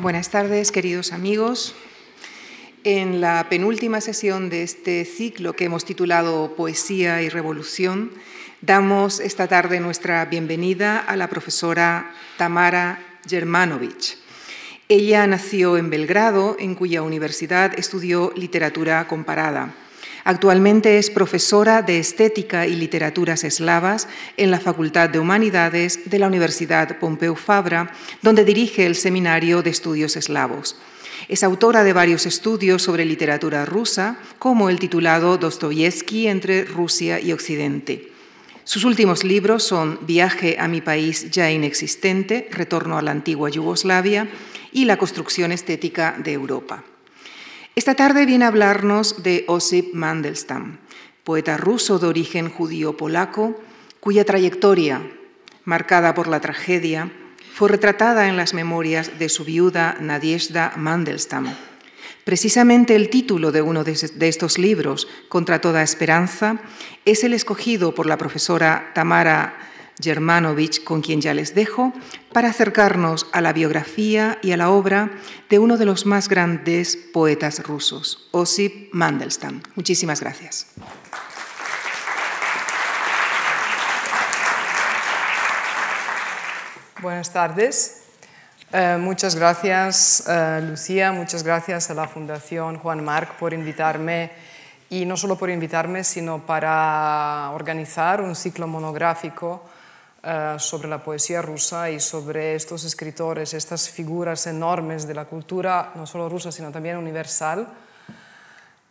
Buenas tardes, queridos amigos. En la penúltima sesión de este ciclo que hemos titulado Poesía y Revolución, damos esta tarde nuestra bienvenida a la profesora Tamara Germanovich. Ella nació en Belgrado, en cuya universidad estudió literatura comparada. Actualmente es profesora de Estética y Literaturas Eslavas en la Facultad de Humanidades de la Universidad Pompeu Fabra, donde dirige el Seminario de Estudios Eslavos. Es autora de varios estudios sobre literatura rusa, como el titulado Dostoyevsky entre Rusia y Occidente. Sus últimos libros son Viaje a mi país ya inexistente, Retorno a la antigua Yugoslavia y La construcción estética de Europa. Esta tarde viene a hablarnos de Osip Mandelstam, poeta ruso de origen judío-polaco, cuya trayectoria, marcada por la tragedia, fue retratada en las memorias de su viuda Nadiezhda Mandelstam. Precisamente el título de uno de estos libros, Contra toda esperanza, es el escogido por la profesora Tamara Germanovich, con quien ya les dejo, para acercarnos a la biografía y a la obra de uno de los más grandes poetas rusos, Osip Mandelstam. Muchísimas gracias. Buenas tardes. Eh, muchas gracias, eh, Lucía, muchas gracias a la Fundación Juan Marc por invitarme y no solo por invitarme, sino para organizar un ciclo monográfico eh, sobre la poesía rusa y sobre estos escritores, estas figuras enormes de la cultura, no solo rusa, sino también universal,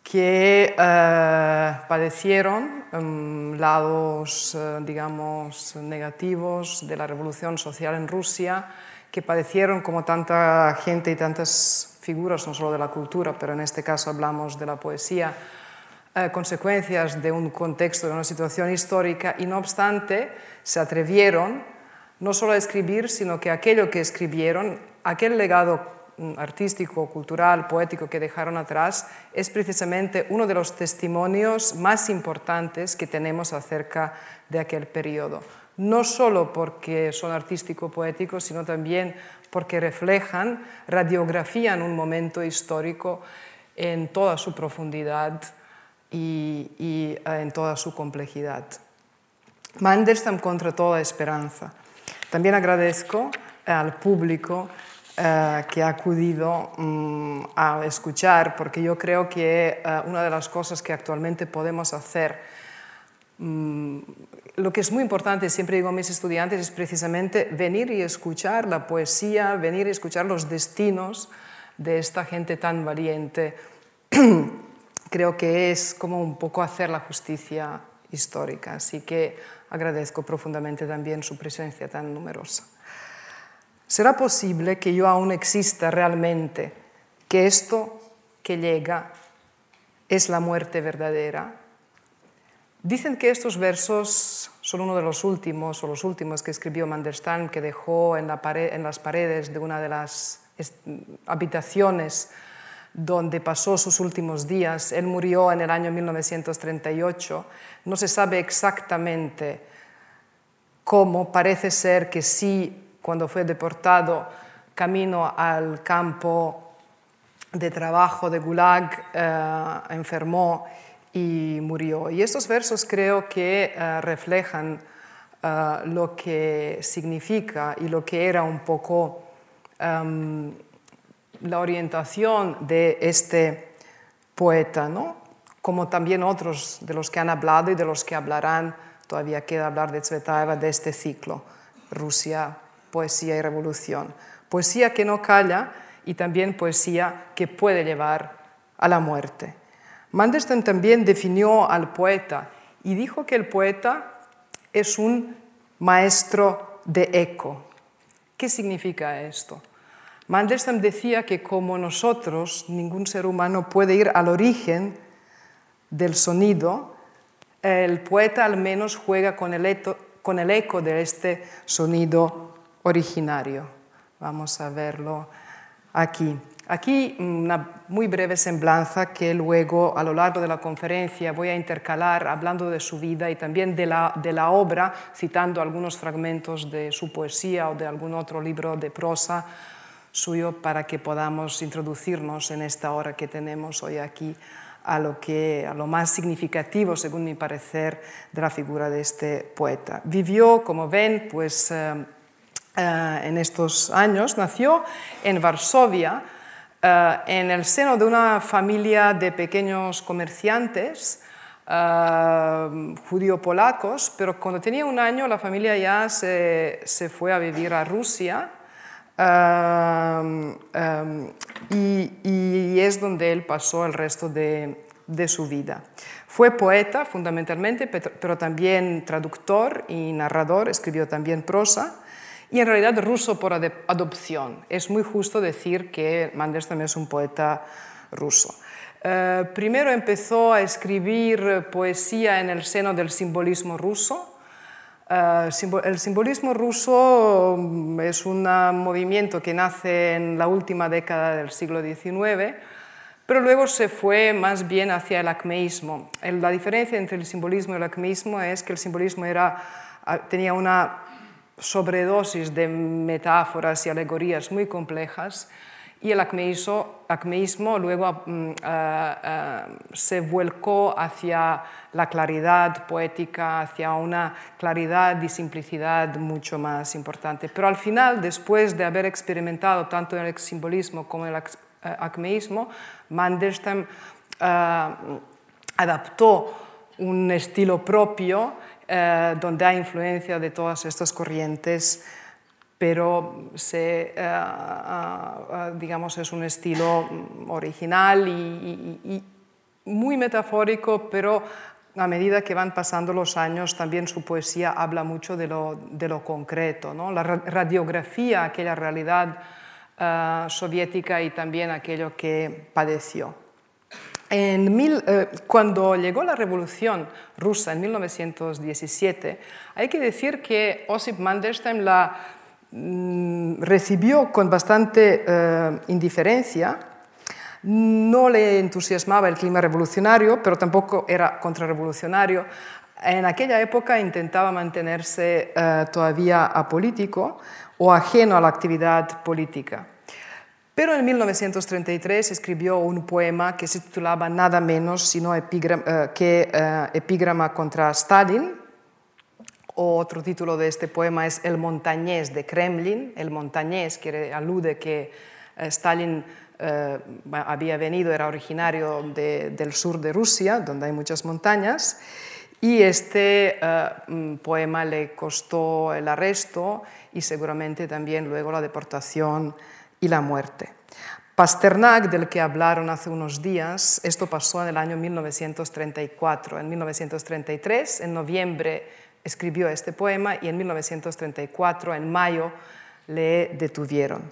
que eh, padecieron um, lados, uh, digamos, negativos de la revolución social en Rusia, que padecieron como tanta gente y tantas figuras, no solo de la cultura, pero en este caso hablamos de la poesía, uh, consecuencias de un contexto, de una situación histórica, y no obstante, se atrevieron no solo a escribir, sino que aquello que escribieron, aquel legado mm, artístico, cultural, poético que dejaron atrás, es precisamente uno de los testimonios más importantes que tenemos acerca de aquel periodo. No solo porque son artístico-poéticos, sino también porque reflejan, radiografían un momento histórico en toda su profundidad y, y eh, en toda su complejidad. Mandelstam contra toda esperanza. También agradezco al público eh, que ha acudido mm, a escuchar, porque yo creo que eh, una de las cosas que actualmente podemos hacer, mm, lo que es muy importante, siempre digo a mis estudiantes, es precisamente venir y escuchar la poesía, venir y escuchar los destinos de esta gente tan valiente. creo que es como un poco hacer la justicia histórica. Así que agradezco profundamente también su presencia tan numerosa. ¿Será posible que yo aún exista realmente, que esto que llega es la muerte verdadera? Dicen que estos versos son uno de los últimos, o los últimos que escribió Mandelstam, que dejó en, la pared, en las paredes de una de las habitaciones donde pasó sus últimos días. Él murió en el año 1938. No se sabe exactamente cómo, parece ser que sí, cuando fue deportado camino al campo de trabajo de Gulag, eh, enfermó y murió. Y estos versos creo que eh, reflejan eh, lo que significa y lo que era un poco em, la orientación de este poeta, ¿no? como también otros de los que han hablado y de los que hablarán, todavía queda hablar de Tsvetaeva, de este ciclo, Rusia, poesía y revolución. Poesía que no calla y también poesía que puede llevar a la muerte. Mandelstam también definió al poeta y dijo que el poeta es un maestro de eco. ¿Qué significa esto? Mandelstam decía que como nosotros, ningún ser humano puede ir al origen del sonido, el poeta al menos juega con el, eco, de este sonido originario. Vamos a verlo aquí. Aquí una muy breve semblanza que luego a lo largo de la conferencia voy a intercalar hablando de su vida y también de la, de la obra, citando algunos fragmentos de su poesía o de algún otro libro de prosa suyo para que podamos introducirnos en esta hora que tenemos hoy aquí a lo, que, a lo más significativo, según mi parecer, de la figura de este poeta. Vivió, como ven, pues, eh, eh, en estos años, nació en Varsovia, eh, en el seno de una familia de pequeños comerciantes judío-polacos, pero cuando tenía un año la familia ya se, se fue a vivir a Rusia y, es donde él pasó el resto de, su vida. Fue poeta fundamentalmente, pero también traductor y narrador, escribió también prosa y en realidad ruso por adopción. Es muy justo decir que Mandelstam es un poeta ruso. Eh, primero empezó a escribir poesía en el seno del simbolismo ruso, el simbolismo ruso mm, es un movimiento que nace en la última década del siglo XIX, pero luego se fue más bien hacia el acmeísmo. La diferencia entre el simbolismo y el acmeísmo es que el simbolismo ah, tenía una sobredosis de metáforas y alegorías muy complejas y el acmeísmo, luego mm, ah, ah, se volcó hacia la claridad poética, hacia una claridad y simplicidad mucho más importante. Pero al final, después de haber experimentado tanto el simbolismo como el eh, acmeísmo, Mandelstam ah, adaptó un estilo propio eh, donde hay influencia de todas estas corrientes pero se, eh, digamos, es un estilo original y, muy metafórico, pero a medida que van pasando los años, también su poesía habla mucho de lo, de lo concreto, ¿no? la radiografía, aquella realidad eh, soviética y también aquello que padeció. En mil, eh, cuando llegó la revolución rusa en 1917, hay que decir que Osip Mandelstam la Mm, recibió con bastante eh, indiferencia. No le entusiasmaba el clima revolucionario, pero tampoco era contrarrevolucionario. En aquella época intentaba mantenerse eh, todavía apolítico o ajeno a la actividad política. Pero en 1933 escribió un poema que se titulaba nada menos sino eh, que Epígrama contra Stalin, otro título de este poema es El montañés de Kremlin. El montañés quiere, alude que eh, Stalin eh, había venido, era originario del sur de Rusia, donde hay muchas montañas, y este eh, mm, poema le costó el arresto y seguramente también luego la deportación y la muerte. Pasternak, del que hablaron hace unos días, esto pasó en el año 1934. En 1933, en noviembre, escribió este poema y en 1934, en mayo, le detuvieron.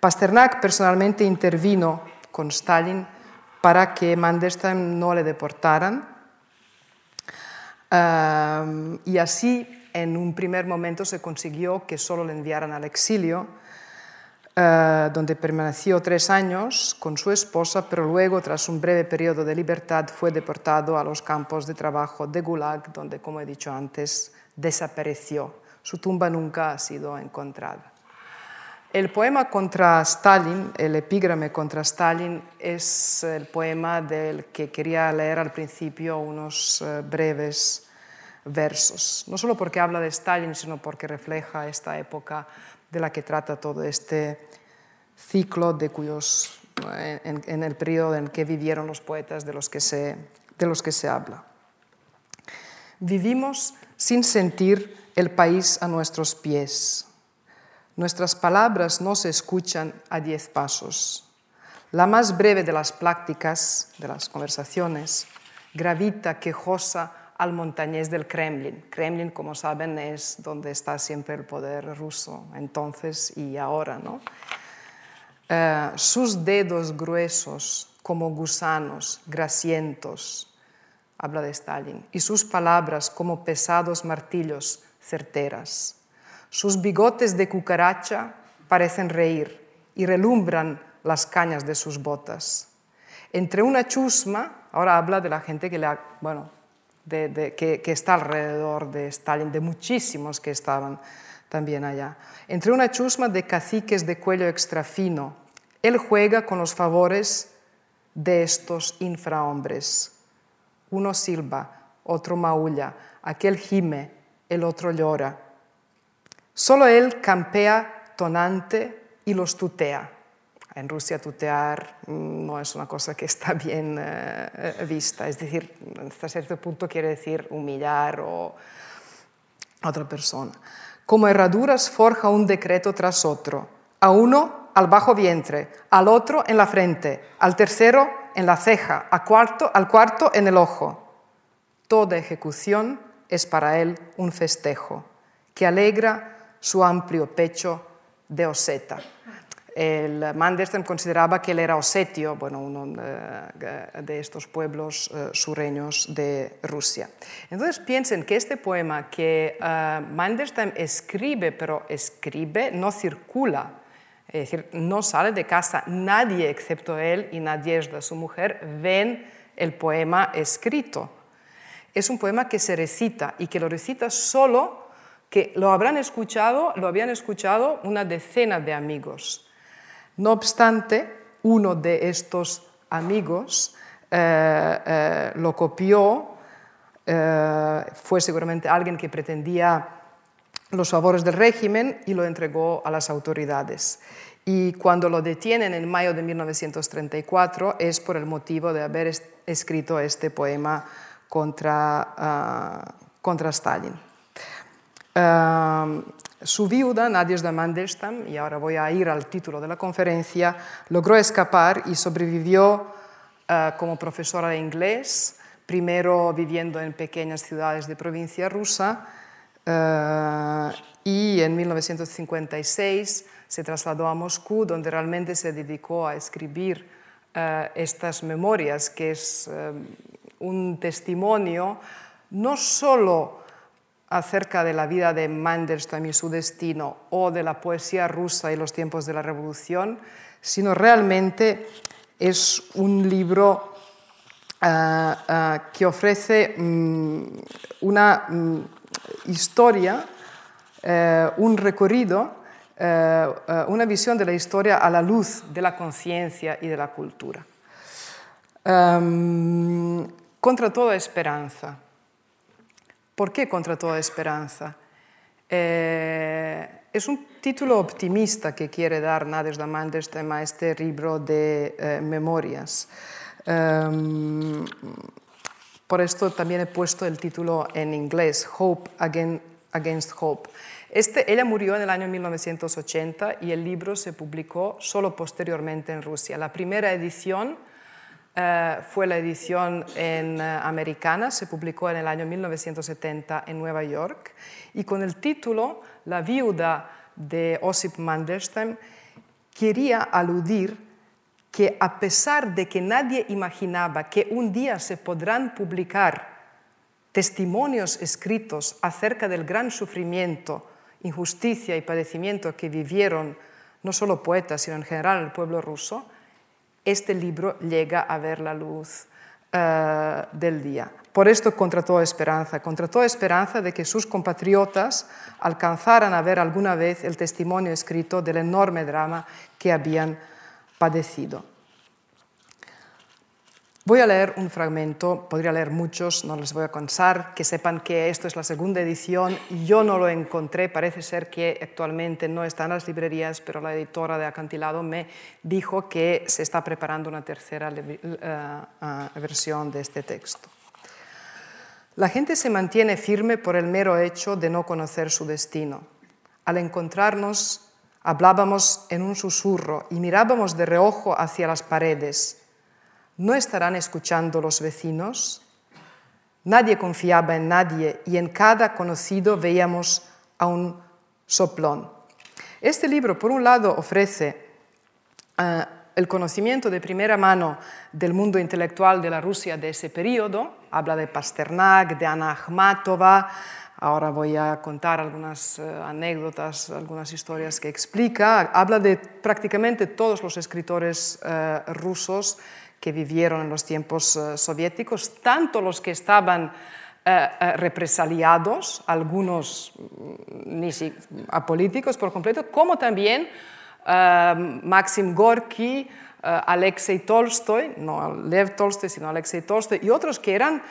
Pasternak personalmente intervino con Stalin para que Mandelstam no le deportaran y así en un primer momento se consiguió que solo le enviaran al exilio eh, donde permaneció tres años con su esposa, pero luego, tras un breve periodo de libertad, fue deportado a los campos de trabajo de Gulag, donde, como he dicho antes, desapareció. Su tumba nunca ha sido encontrada. El poema contra Stalin, el epígrame contra Stalin, es el poema del que quería leer al principio unos eh, breves versos, no solo porque habla de Stalin, sino porque refleja esta época de la que trata todo este ciclo de cuyos, en, el periodo en que vivieron los poetas de los que se, de los que se habla. Vivimos sin sentir el país a nuestros pies. Nuestras palabras no se escuchan a diez pasos. La más breve de las prácticas, de las conversaciones, gravita quejosa al montañés del Kremlin. Kremlin, como saben, es donde está siempre el poder ruso, entonces y ahora. ¿no? Eh, sus dedos gruesos como gusanos, grasientos, habla de Stalin, y sus palabras como pesados martillos certeras. Sus bigotes de cucaracha parecen reír y relumbran las cañas de sus botas. Entre una chusma, ahora habla de la gente que le ha, bueno, que, está alrededor de Stalin, de muchísimos que estaban también allá. Entre una chusma de caciques de cuello extrafino, él juega con los favores de estos infrahombres. Uno silba, otro maulla, aquel gime, el otro llora. Solo él campea tonante y los tutea. En Rusia tutear no es una cosa que está bien eh, vista, es decir, hasta cierto punto quiere decir humillar o a otra persona. Como herraduras forja un decreto tras otro, a uno al bajo vientre, al otro en la frente, al tercero en la ceja, al cuarto, al cuarto en el ojo. Toda ejecución es para él un festejo que alegra su amplio pecho de oseta. El Mandelstam consideraba que él era osetio, bueno, uno eh, de estos pueblos eh, sureños de Rusia. Entonces piensen que este poema que uh, Mandelstam escribe, pero escribe, no circula, es decir, no sale de casa, nadie excepto él y Nadezhda, su mujer, ven el poema escrito. Es un poema que se recita y que lo recita solo, que lo habrán escuchado, lo habían escuchado una decena de amigos. No obstante, uno de estos amigos eh, eh, lo copió, eh, fue seguramente alguien que pretendía los favores del régimen y lo entregó a las autoridades. Y cuando lo detienen en mayo de 1934 es por el motivo de haber escrito este poema contra, ah, contra Stalin. Su viuda, Nadezhda Mandelstam, y ahora voy a ir al título de la conferencia, logró escapar y sobrevivió eh, como profesora de inglés, primero viviendo en pequeñas ciudades de provincia rusa eh, y en 1956 se trasladó a Moscú, donde realmente se dedicó a escribir eh, estas memorias, que es un testimonio no solo acerca de la vida de Mandelstam y su destino o de la poesía rusa y los tiempos de la revolución, sino realmente es un libro ah, ah, que ofrece mm, una mm, historia, eh, un recorrido, eh, eh, una visión de la historia a la luz de la conciencia y de la cultura. Em, contra toda esperanza. ¿Por qué contra toda esperanza? Eh, es un título optimista que quiere dar Nadezhda Mandelstam a este libro de eh, memorias. Um, por esto también he puesto el título en inglés, Hope Against Hope. Este, ella murió en el año 1980 y el libro se publicó solo posteriormente en Rusia. La primera edición eh, fue la edición en, eh, americana, se publicó en el año 1970 en Nueva York y con el título La viuda de Osip Mandelstam quería aludir que a pesar de que nadie imaginaba que un día se podrán publicar testimonios escritos acerca del gran sufrimiento, injusticia y padecimiento que vivieron no solo poetas, sino en general el pueblo ruso, este libro llega a ver la luz eh, del día. Por esto contra toda esperanza, contra toda esperanza de que sus compatriotas alcanzaran a ver alguna vez el testimonio escrito del enorme drama que habían padecido. Voy a leer un fragmento, podría leer muchos, no les voy a cansar, que sepan que esto es la segunda edición, yo no lo encontré, parece ser que actualmente no está en las librerías, pero la editora de Acantilado me dijo que se está preparando una tercera eh, eh, versión de este texto. La gente se mantiene firme por el mero hecho de no conocer su destino. Al encontrarnos, hablábamos en un susurro y mirábamos de reojo hacia las paredes ¿No estarán escuchando los vecinos? Nadie confiaba en nadie y en cada conocido veíamos a un soplón. Este libro, por un lado, ofrece eh, el conocimiento de primera mano del mundo intelectual de la Rusia de ese periodo. Habla de Pasternak, de Ana Akhmatova. Ahora voy a contar algunas eh, anécdotas, algunas historias que explica. Habla de prácticamente todos los escritores eh, rusos que vivieron en los tiempos eh, soviéticos, tanto los que estaban represaliados, algunos mm, ni apolíticos por completo, como también Maxim Gorky, Alexei Tolstoy, no Lev Tolstoy, sino Alexei Tolstoy, y otros que eran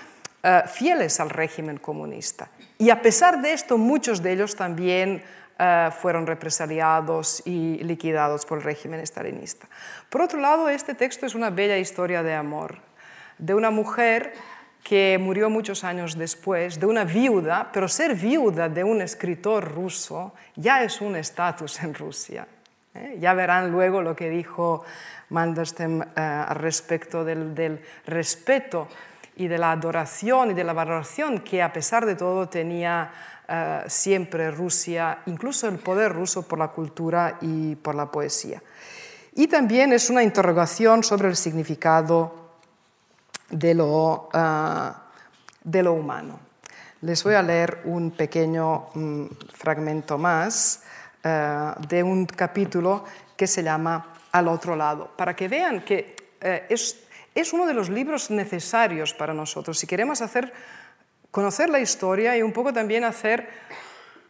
fieles al régimen comunista. Y a pesar de esto, muchos de ellos también eh, fueron represaliados y liquidados por el régimen estalinista. Por otro lado, este texto es una bella historia de amor, de una mujer que murió muchos años después, de una viuda, pero ser viuda de un escritor ruso ya es un estatus en Rusia. ¿eh? Ya verán luego lo que dijo Mandelstam eh, respecto del respeto y de la adoración y de la valoración que a pesar de todo tenía eh, siempre Rusia, incluso el poder ruso por la cultura y por la poesía. Y también es una interrogación sobre el significado de lo, eh, de lo humano. Les voy a leer un pequeño mm, fragmento más eh, de un capítulo que se llama Al otro lado, para que vean que es, es uno de los libros necesarios para nosotros. Si queremos hacer conocer la historia y un poco también hacer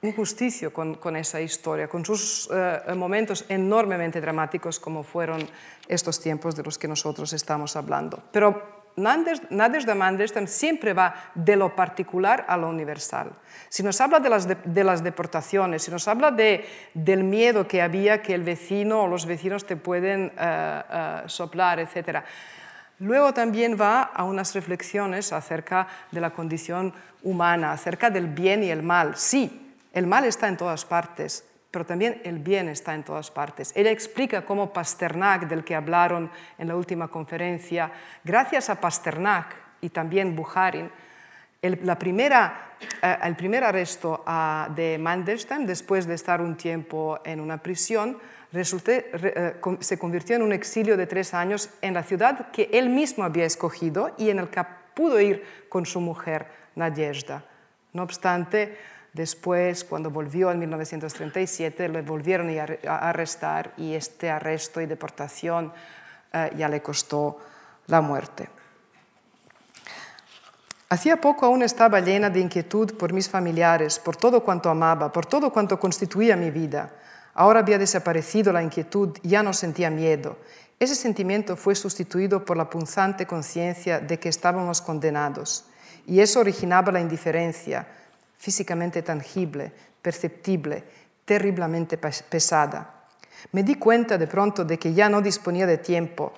un justicio con, esa historia, con sus eh, momentos enormemente dramáticos como fueron estos tiempos de los que nosotros estamos hablando. Pero Nadezhda Mandelstam siempre va de lo particular a lo universal. Si nos habla de las, de, las deportaciones, si nos habla de, del miedo que había que el vecino o los vecinos te pueden eh, eh, soplar, etc., Luego también va a unas reflexiones acerca de la condición humana, acerca del bien y el mal. Sí, el mal está en todas partes, pero también el bien está en todas partes. Ella explica cómo Pasternak, del que hablaron en la última conferencia, gracias a Pasternak y también primera, eh, el primer arresto ah, de Mandelstam, después de estar un tiempo en una prisión, eh, se convirtió en un exilio de tres años en la ciudad que él mismo había escogido y en el que pudo ir con su mujer, Nadezhda. No obstante, después, cuando volvió en 1937, le volvieron a arrestar y este arresto y deportación eh, ya le costó la muerte. Hacía poco aún estaba llena de inquietud por mis familiares, por todo cuanto amaba, por todo cuanto constituía mi vida. Ahora había desaparecido la inquietud, ya no sentía miedo. Ese sentimiento fue sustituido por la punzante conciencia de que estábamos condenados, y eso originaba la indiferencia, físicamente tangible, perceptible, terriblemente pesada. Me di cuenta de pronto de que ya no disponía de tiempo,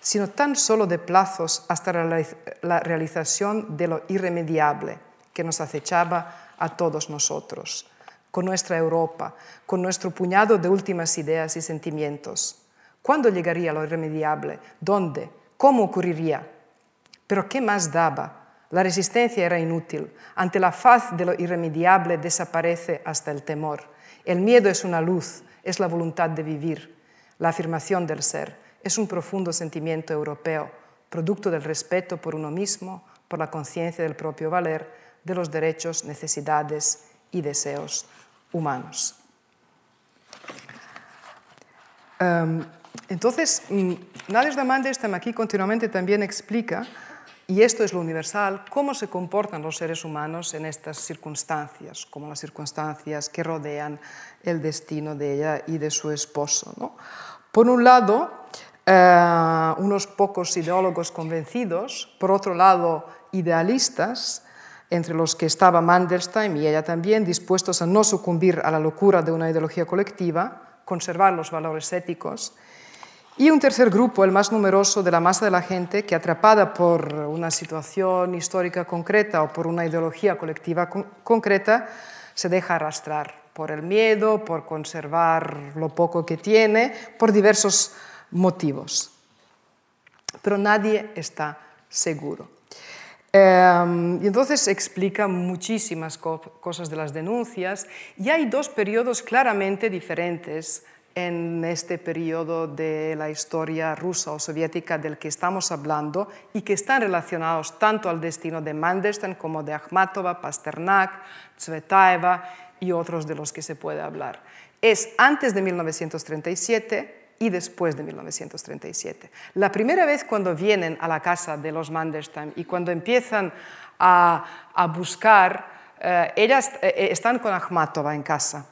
sino tan solo de plazos hasta la realización de lo irremediable que nos acechaba a todos nosotros con nuestra Europa, con nuestro puñado de últimas ideas y sentimientos. ¿Cuándo llegaría lo irremediable? ¿Dónde? ¿Cómo ocurriría? Pero ¿qué más daba? La resistencia era inútil. Ante la faz de lo irremediable desaparece hasta el temor. El miedo es una luz, es la voluntad de vivir. La afirmación del ser es un profundo sentimiento europeo, producto del respeto por uno mismo, por la conciencia del propio valer, de los derechos, necesidades y deseos humanos. Um, entonces, mm, Nadezhda Mandelstam aquí continuamente también explica, y esto es lo universal, cómo se comportan los seres humanos en estas circunstancias, como las circunstancias que rodean el destino de ella y de su esposo. Por un lado, eh, unos pocos ideólogos convencidos, por otro lado, idealistas, entre los que estaba Mandelstam y ella también, dispuestos a no sucumbir a la locura de una ideología colectiva, conservar los valores éticos, y un tercer grupo, el más numeroso de la masa de la gente, que atrapada por una situación histórica concreta o por una ideología colectiva concreta, se deja arrastrar por el miedo, por conservar lo poco que tiene, por diversos motivos. Pero nadie está seguro. Em, y entonces explica muchísimas cosas de las denuncias y hay dos periodos claramente diferentes en este periodo de la historia rusa o soviética del que estamos hablando y que están relacionados tanto al destino de Mandelstam como de Akhmatova, Pasternak, Tsvetaeva y otros de los que se puede hablar. Es antes de 1937 y después de 1937. La primera vez cuando vienen a la casa de los Mandelstam y cuando empiezan a, buscar, ellas están con Akhmatova en casa.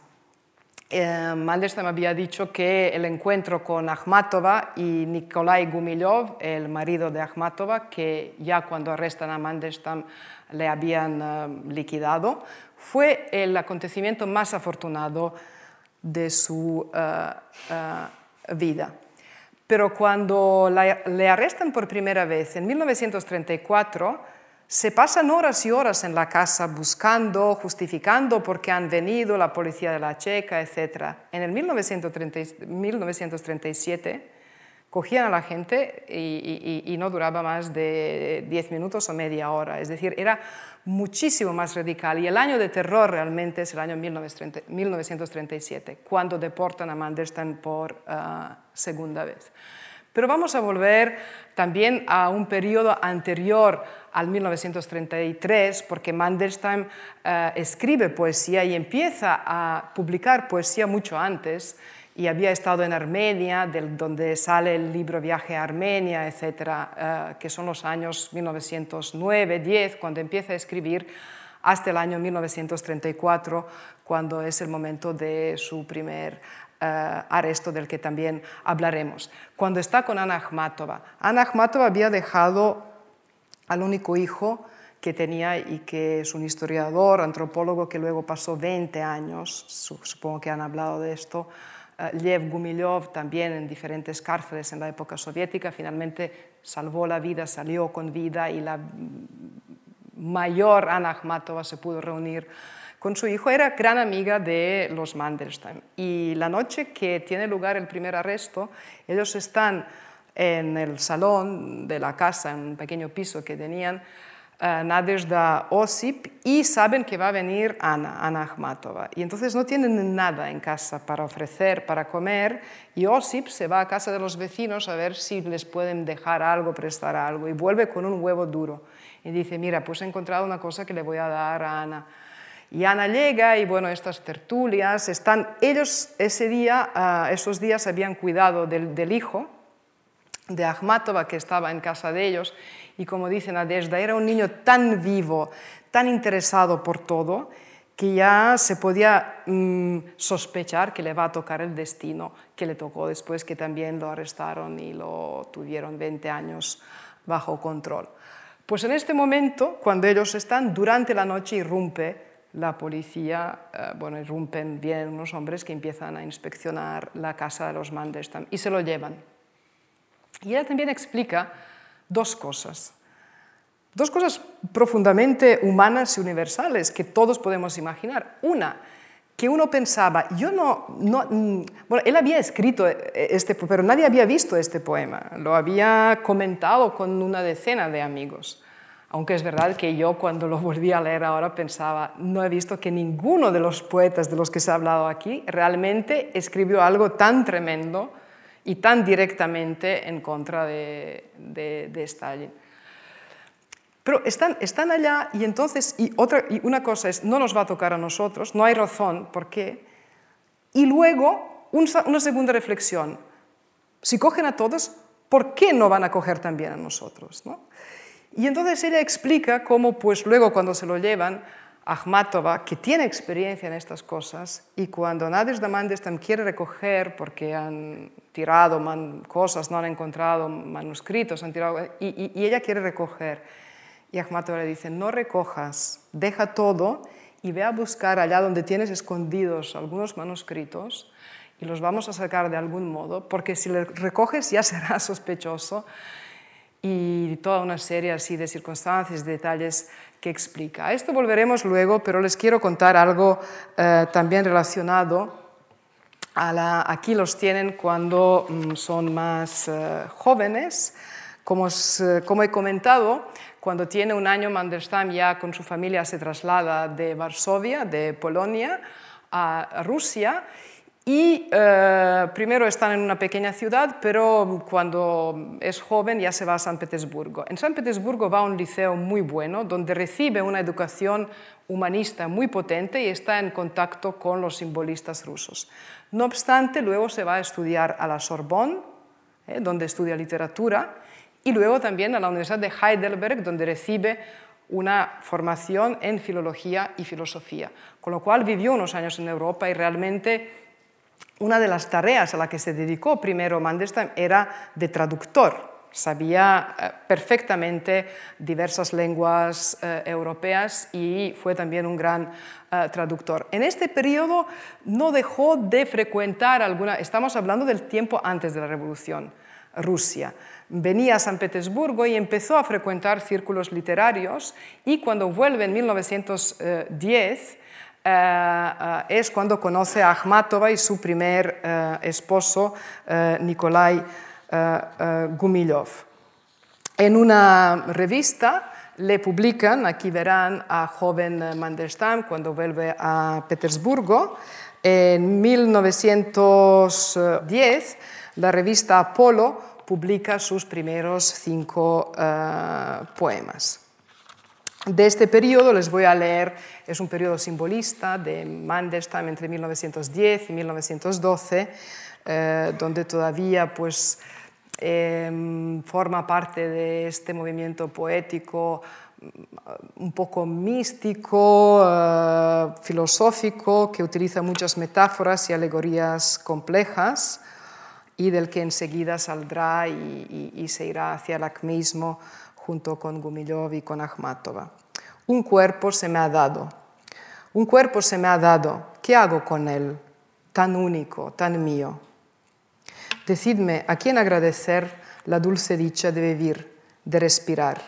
Eh, Mandelstam había dicho que el encuentro con Akhmatova y Nikolai Gumilov, el marido de Akhmatova, que ya cuando arrestan a Mandelstam le habían eh, liquidado, fue el acontecimiento más afortunado de su eh, vida. Pero cuando le arrestan por primera vez en 1934, se pasan horas y horas en la casa buscando, justificando por qué han venido la policía de la Checa, etc. En el 1937 cogían a la gente y, no duraba más de 10 minutos o media hora. Es decir, era muchísimo más radical. Y el año de terror realmente es el año 1937, cuando deportan a Mandelstam por ah, segunda vez. Pero vamos a volver también a un periodo anterior al 1933, porque Mandelstam eh, escribe poesía y empieza a publicar poesía mucho antes, y había estado en Armenia, del, donde sale el libro Viaje a Armenia, etcétera, eh, que son los años 1909-10, cuando empieza a escribir, hasta el año 1934, cuando es el momento de su primer uh, arresto del que también hablaremos. Cuando está con Ana Akhmatova, Ana Akhmatova había dejado al único hijo que tenía y que es un historiador, antropólogo que luego pasó 20 años, supongo que han hablado de esto, Lev Gumilov también en diferentes cárceles en la época soviética, finalmente salvó la vida, salió con vida y la mayor Ana Akhmatova se pudo reunir con su hijo. Era gran amiga de los Mandelstam y la noche que tiene lugar el primer arresto, ellos están en el salón de la casa, en un pequeño piso que tenían, Nadezhda Osip, y saben que va a venir Ana, Ana Akhmatova. Y entonces no tienen nada en casa para ofrecer, para comer, y Osip se va a casa de los vecinos a ver si les pueden dejar algo, prestar algo, y vuelve con un huevo duro. Y dice, mira, pues he encontrado una cosa que le voy a dar a Ana. Y Ana llega y bueno, estas tertulias están, ellos ese día, uh, esos días habían cuidado del, del hijo, de Akhmatova que estaba en casa de ellos y como dice Nadezhda, era un niño tan vivo, tan interesado por todo, que ya se podía mm, sospechar que le va a tocar el destino que le tocó después que también lo arrestaron y lo tuvieron 20 años bajo control. Pues en este momento, cuando ellos están, durante la noche irrumpe la policía, eh, bueno, irrumpen, vienen unos hombres que empiezan a inspeccionar la casa de los Mandelstam y se lo llevan. Y ella también explica dos cosas. Dos cosas profundamente humanas y universales que todos podemos imaginar. Una, que uno pensaba, yo no, no, mm, bueno, él había escrito este, pero nadie había visto este poema, lo había comentado con una decena de amigos. Aunque es verdad que yo cuando lo volví a leer ahora pensaba, no he visto que ninguno de los poetas de los que se ha hablado aquí realmente escribió algo tan tremendo y tan directamente en contra de, de, Stalin. Pero están, están, allá y entonces, y, otra, y una cosa es, no nos va a tocar a nosotros, no hay razón, ¿por qué? Y luego, una segunda reflexión, si cogen a todos, ¿por qué no van a coger también a nosotros? ¿no? Y entonces ella explica cómo, pues luego cuando se lo llevan, Akhmatova, que tiene experiencia en estas cosas, y cuando Nadezhda Mandelstam quiere recoger, porque han tirado cosas, no han encontrado manuscritos, han tirado, y, ella quiere recoger, y Akhmatova le dice, no recojas, deja todo y ve a buscar allá donde tienes escondidos algunos manuscritos y los vamos a sacar de algún modo, porque si le recoges ya será sospechoso y toda una serie así de circunstancias, detalles que explica. A esto volveremos luego, pero les quiero contar algo eh, también relacionado. A la, aquí los tienen cuando mm, son más eh, jóvenes. Como, eh, como, he comentado, cuando tiene un año, Mandelstam ya con su familia se traslada de Varsovia, de Polonia, a Rusia y eh, primero están en una pequeña ciudad, pero cuando es joven ya se va a San Petersburgo. En San Petersburgo va a un liceo muy bueno, donde recibe una educación humanista muy potente y está en contacto con los simbolistas rusos. No obstante, luego se va a estudiar a la Sorbonne, eh, donde estudia literatura, y luego también a la Universidad de Heidelberg, donde recibe una formación en filología y filosofía, con lo cual vivió unos años en Europa y realmente una de las tareas a la que se dedicó primero Mandelstam era de traductor. Sabía eh, perfectamente diversas lenguas eh, europeas y fue también un gran eh, traductor. En este periodo no dejó de frecuentar alguna, estamos hablando del tiempo antes de la Revolución, Rusia venía a San Petersburgo y empezó a frecuentar círculos literarios y cuando vuelve en 1910 eh, eh, es cuando conoce a Akhmatova y su primer eh, esposo, Nikolai Gumilov. En una revista le publican, aquí verán a joven Mandelstam cuando vuelve a Petersburgo, en 1910 la revista Apolo publica sus primeros cinco poemas. De este periodo les voy a leer, es un periodo simbolista de Mandelstam entre 1910 y 1912, eh, donde todavía pues, eh, forma parte de este movimiento poético mm, un poco místico, uh, filosófico, que utiliza muchas metáforas y alegorías complejas y del que enseguida saldrá y, se irá hacia el acmismo junto con Gumilov y con Akhmatova. Un cuerpo se me ha dado, un cuerpo se me ha dado, ¿qué hago con él? Tan único, tan mío. Decidme a quién agradecer la dulce dicha de vivir, de respirar.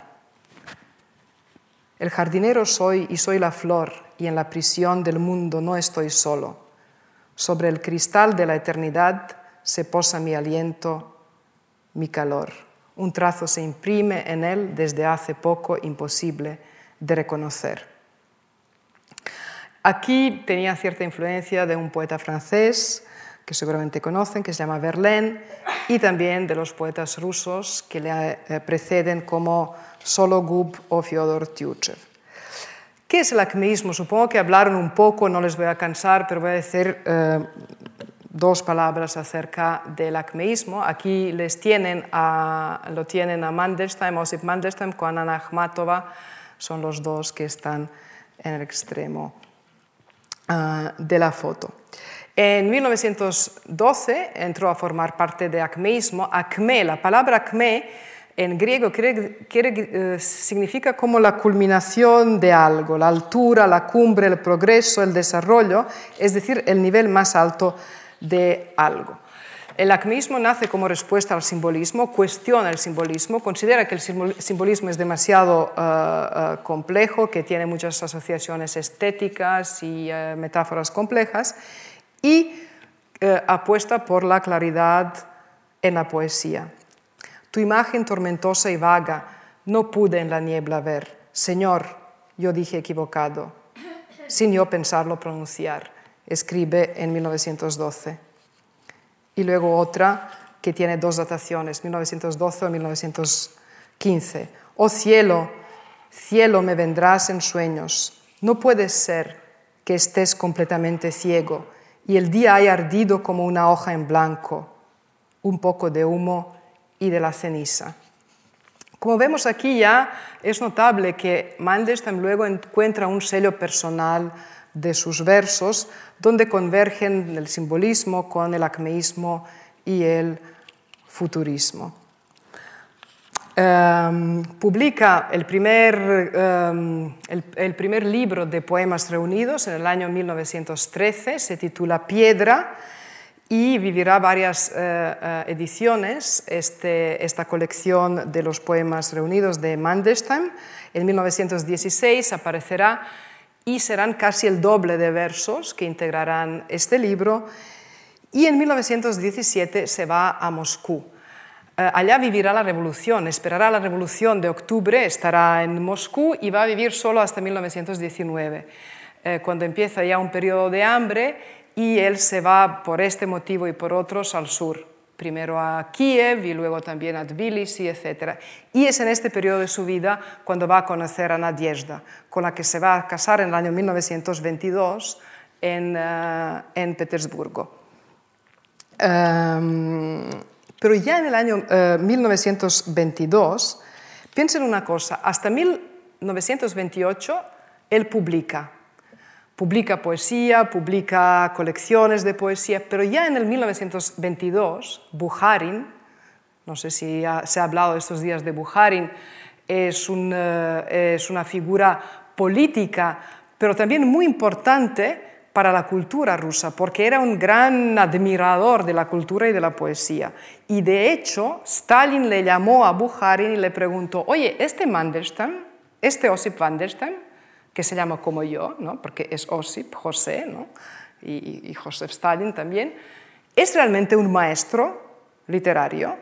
El jardinero soy y soy la flor, y en la prisión del mundo no estoy solo. Sobre el cristal de la eternidad se posa mi aliento, mi calor. Un trazo se imprime en él desde hace poco imposible de reconocer. Aquí tenía cierta influencia de un poeta francés que seguramente conocen, que se llama Verlaine, y también de los poetas rusos que le eh, preceden como Sologub o Fyodor Tyutchev. ¿Qué es el acmeísmo? Supongo que hablaron un poco, no les voy a cansar, pero voy a decir eh, dos palabras acerca del acmeísmo. Aquí les tienen a, lo tienen a Mandelstam, Osip Mandelstam con Anna Akhmatova, son los dos que están en el extremo uh, de la foto. En 1912 entró a formar parte de acmeísmo. Acme, la palabra acme en griego quiere, uh, significa como la culminación de algo, la altura, la cumbre, el progreso, el desarrollo, es decir, el nivel más alto de algo. El acmeísmo nace como respuesta al simbolismo, cuestiona el simbolismo, considera que el simbolismo es demasiado eh, eh, complejo, que tiene muchas asociaciones estéticas y eh, metáforas complejas, y apuesta por la claridad en la poesía. Tu imagen tormentosa y vaga no pude en la niebla ver. Señor, yo dije equivocado, sin yo pensarlo pronunciar escribe en 1912. Y luego otra que tiene dos dataciones, 1912 o 1915. Oh cielo, cielo me vendrás en sueños. No puede ser que estés completamente ciego y el día haya ardido como una hoja en blanco, un poco de humo y de la ceniza. Como vemos aquí ya es notable que Mandelstam luego encuentra un sello personal de sus versos, donde convergen el simbolismo con el acmeísmo y el futurismo. Em, publica el primer, em, el, primer, libro de poemas reunidos en el año 1913, se titula Piedra y vivirá varias eh, eh, ediciones este, esta colección de los poemas reunidos de Mandelstam. En 1916 aparecerá y serán casi el doble de versos que integrarán este libro. Y en 1917 se va a Moscú. Eh, allá vivirá la revolución, esperará la revolución de octubre, estará en Moscú y va a vivir solo hasta 1919, eh, cuando empieza ya un periodo de hambre y él se va por este motivo y por otros al sur primero a Kiev y luego también a Tbilisi, etc. Y es en este periodo de su vida cuando va a conocer a Nadiezhda, con la que se va a casar en el año 1922 en, uh, en Petersburgo. Um, pero ya en el año uh, eh, 1922, piensen una cosa, hasta mil, 1928 él publica. Publica poesía, publica colecciones de poesía, pero ya en el 1922, Buharin, no sé si se ha hablado estos días de Buharin, es, eh, es una figura política, pero también muy importante para la cultura rusa, porque era un gran admirador de la cultura y de la poesía. Y de hecho, Stalin le llamó a Bukharin y le preguntó, oye, este Mandelstam, este Osip Mandelstam, que se llama como yo, ¿no? porque es Osip, José, ¿no? y, y Joseph Stalin también, ¿es realmente un maestro literario?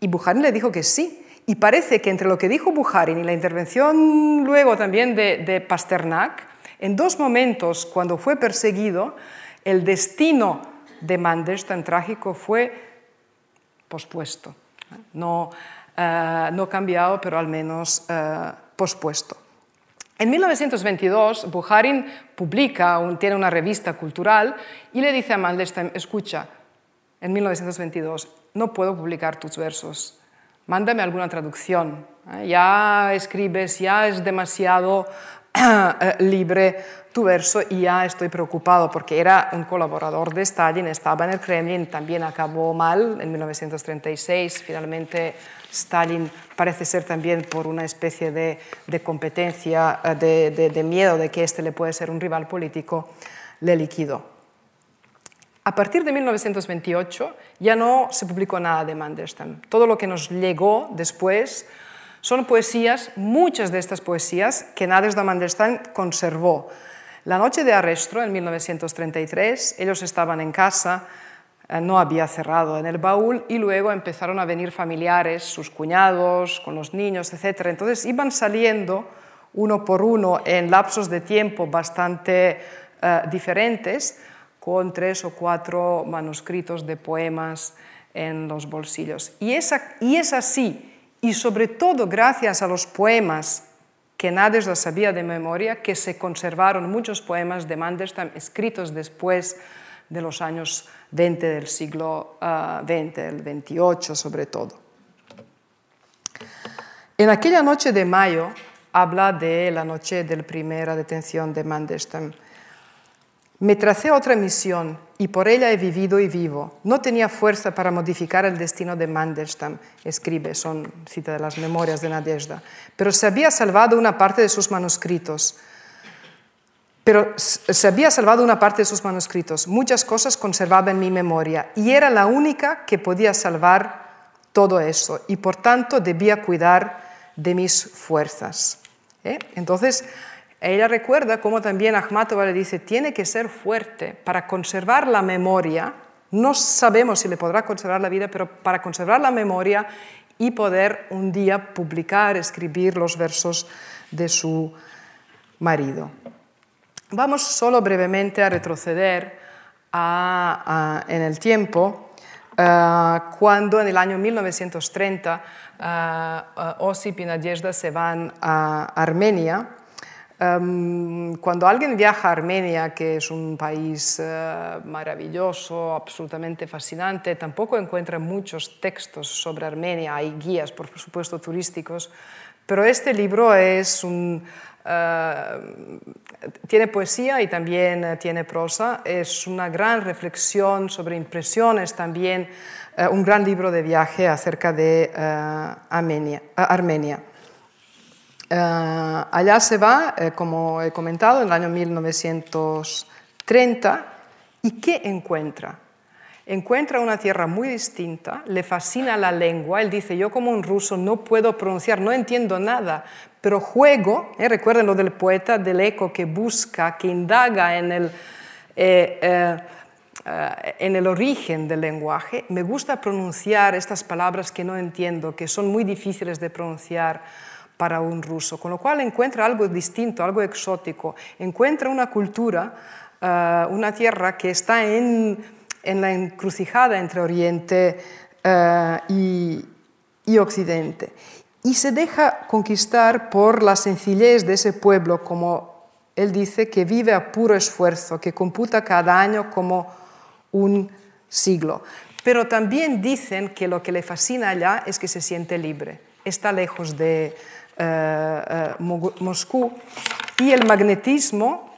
Y Bukharin le dijo que sí. Y parece que entre lo que dijo Bukharin y la intervención luego también de, de Pasternak, en dos momentos, cuando fue perseguido, el destino de Manders tan trágico fue pospuesto. No, no cambiado, pero al menos uh, pospuesto. En 1922, Bukharin publica, tiene una revista cultural y le dice a Mandelstam, escucha, en 1922, no puedo publicar tus versos, mándame alguna traducción. ¿eh? Ya escribes, ya es demasiado libre tu verso y ya estoy preocupado porque era un colaborador de Stalin, estaba en el Kremlin, también acabó mal en 1936, finalmente Stalin parece ser también por una especie de, competencia, eh, de, de, miedo de que este le puede ser un rival político, le liquidó. A partir de 1928 ya no se publicó nada de Mandelstam. Todo lo que nos llegó después son poesías, muchas de estas poesías, que Nadezhda Mandelstam conservó. La noche de arresto, en 1933, ellos estaban en casa, eh, no había cerrado en el baúl y luego empezaron a venir familiares, sus cuñados, con los niños, etc. Entonces iban saliendo uno por uno en lapsos de tiempo bastante eh, diferentes, con tres o cuatro manuscritos de poemas en los bolsillos. Y, y es así y sobre todo gracias a los poemas que Nadezhda sabía de memoria, que se conservaron muchos poemas de Mandelstam escritos después de los años 20 del siglo XX, uh, el 28 sobre todo. En aquella noche de mayo habla de la noche de la primera detención de Mandelstam. Me tracé otra misión y por ella he vivido y vivo. No tenía fuerza para modificar el destino de Mandelstam, escribe, son cita de las memorias de Nadezhda, pero se había salvado una parte de sus manuscritos. Pero se había salvado una parte de sus manuscritos. Muchas cosas conservaba en mi memoria y era la única que podía salvar todo eso y por tanto debía cuidar de mis fuerzas. ¿Eh? Entonces, ella recuerda cómo también Akhmatova le dice, tiene que ser fuerte para conservar la memoria. No sabemos si le podrá conservar la vida, pero para conservar la memoria y poder un día publicar, escribir los versos de su marido. Vamos solo brevemente a retroceder en el tiempo, eh, cuando en el año 1930 uh, Osip y Nadezhda se van a Armenia Em, cuando alguien viaja a Armenia, que es un país eh, maravilloso, absolutamente fascinante, tampoco encuentra muchos textos sobre Armenia, hay guías, por supuesto, turísticos, pero este libro es un, eh, tiene poesía y también eh, tiene prosa, es una gran reflexión sobre impresiones también, un gran libro de viaje acerca de Armenia. Armenia. Eh, allá se va, eh, como he comentado, en el año 1930 y ¿qué encuentra? Encuentra una tierra muy distinta, le fascina la lengua, él dice, yo como un ruso no puedo pronunciar, no entiendo nada, pero juego, eh, recuerden lo del poeta del eco que busca, que indaga en el, en el origen del lenguaje, me gusta pronunciar estas palabras que no entiendo, que son muy difíciles de pronunciar para un ruso, con lo cual encuentra algo distinto, algo exótico, encuentra una cultura, eh, una tierra que está en, en, la encrucijada entre Oriente eh, y, y Occidente. Y se deja conquistar por la sencillez de ese pueblo, como él dice, que vive a puro esfuerzo, que computa cada año como un siglo. Pero también dicen que lo que le fascina allá es que se siente libre, está lejos de, Moscú y el magnetismo,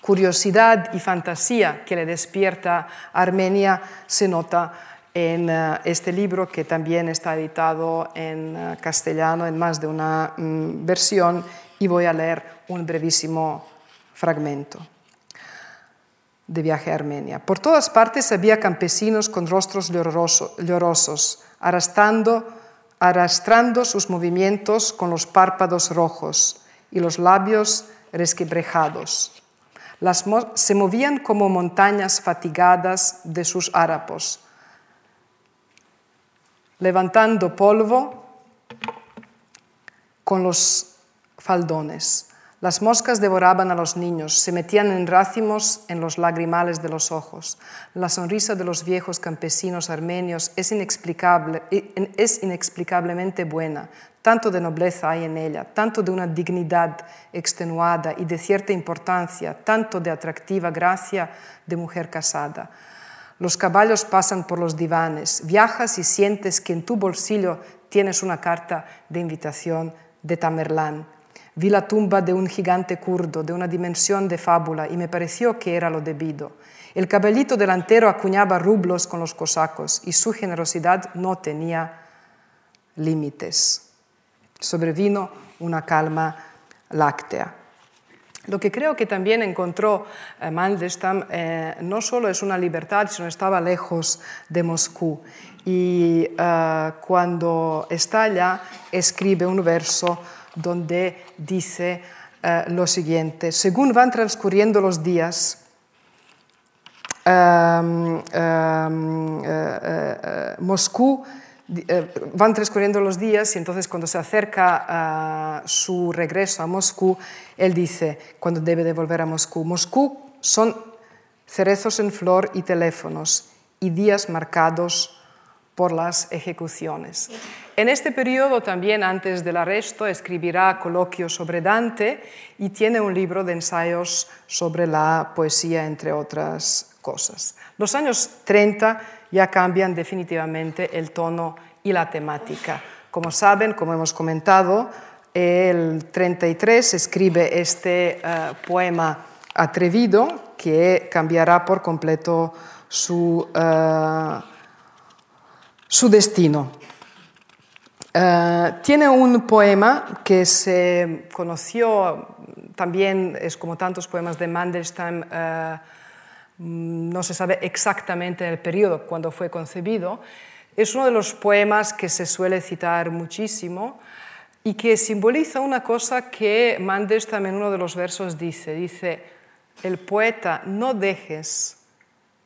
curiosidad y fantasía que le despierta Armenia se nota en este libro que también está editado en castellano en más de una mm, versión y voy a leer un brevísimo fragmento de viaje a Armenia. Por todas partes había campesinos con rostros llorosos, arrastrando, arrastrando sus movimientos con los párpados rojos y los labios resquebrejados. Las se movían como montañas fatigadas de sus harapos, levantando polvo con los faldones. Las moscas devoraban a los niños, se metían en racimos en los lagrimales de los ojos. La sonrisa de los viejos campesinos armenios es, es inexplicablemente buena, tanto de nobleza hay en ella, tanto de una dignidad extenuada y de cierta importancia, tanto de atractiva gracia de mujer casada. Los caballos pasan por los divanes, viajas y sientes que en tu bolsillo tienes una carta de invitación de Tamerlán Vi la tumba de un gigante kurdo de una dimensión de fábula y me pareció que era lo debido. El caballito delantero acuñaba rublos con los cosacos y su generosidad no tenía límites. Sobrevino una calma láctea. Lo que creo que también encontró eh, Mandelstam eh, no solo es una libertad, sino estaba lejos de Moscú. Y eh, cuando está allá, escribe un verso donde dice eh, lo siguiente, según van transcurriendo los días, em, em, eh, eh, Moscú, van transcurriendo los días y entonces cuando se acerca su regreso a Moscú, él dice, cuando debe de volver a Moscú, Moscú son cerezos en flor y teléfonos y días marcados por las ejecuciones. En este periodo también, antes del arresto, escribirá coloquios sobre Dante y tiene un libro de ensayos sobre la poesía, entre otras cosas. Los años 30 ya cambian definitivamente el tono y la temática. Como saben, como hemos comentado, el 33 escribe este eh, poema atrevido que cambiará por completo su, uh, su destino. Eh, tiene un poema que se conoció, también es como tantos poemas de Mandelstam, eh, no se sabe exactamente el periodo cuando fue concebido. Es uno de los poemas que se suele citar muchísimo y que simboliza una cosa que Mandelstam en uno de los versos dice. Dice, el poeta, no dejes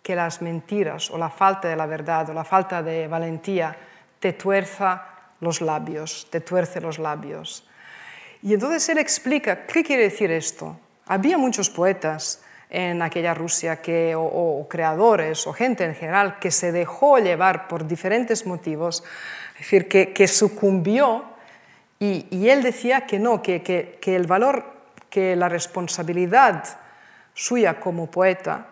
que las mentiras o la falta de la verdad o la falta de valentía te tuerza los labios, te tuerce los labios. Y entonces él explica, ¿qué quiere decir esto? Había muchos poetas en aquella Rusia que, o, creadores o gente en general que se dejó llevar por diferentes motivos, es decir, que, sucumbió y, él decía que no, que, que el valor, que la responsabilidad suya como poeta